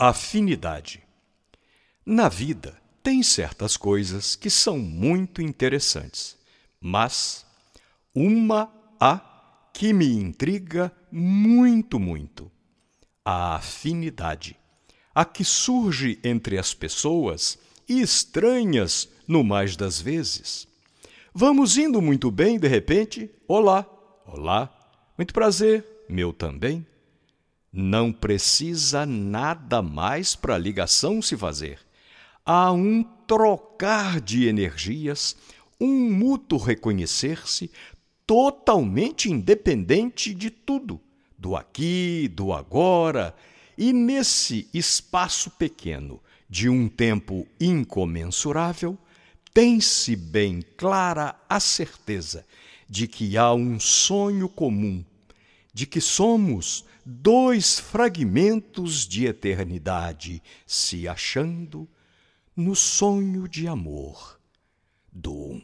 Afinidade. Na vida, tem certas coisas que são muito interessantes, mas uma há que me intriga muito, muito: a afinidade, a que surge entre as pessoas e estranhas no mais das vezes. Vamos indo muito bem, de repente, olá, olá, muito prazer, meu também. Não precisa nada mais para a ligação se fazer. Há um trocar de energias, um mútuo reconhecer-se totalmente independente de tudo, do aqui, do agora, e nesse espaço pequeno de um tempo incomensurável, tem-se bem clara a certeza de que há um sonho comum, de que somos dois fragmentos de eternidade se achando no sonho de amor do um.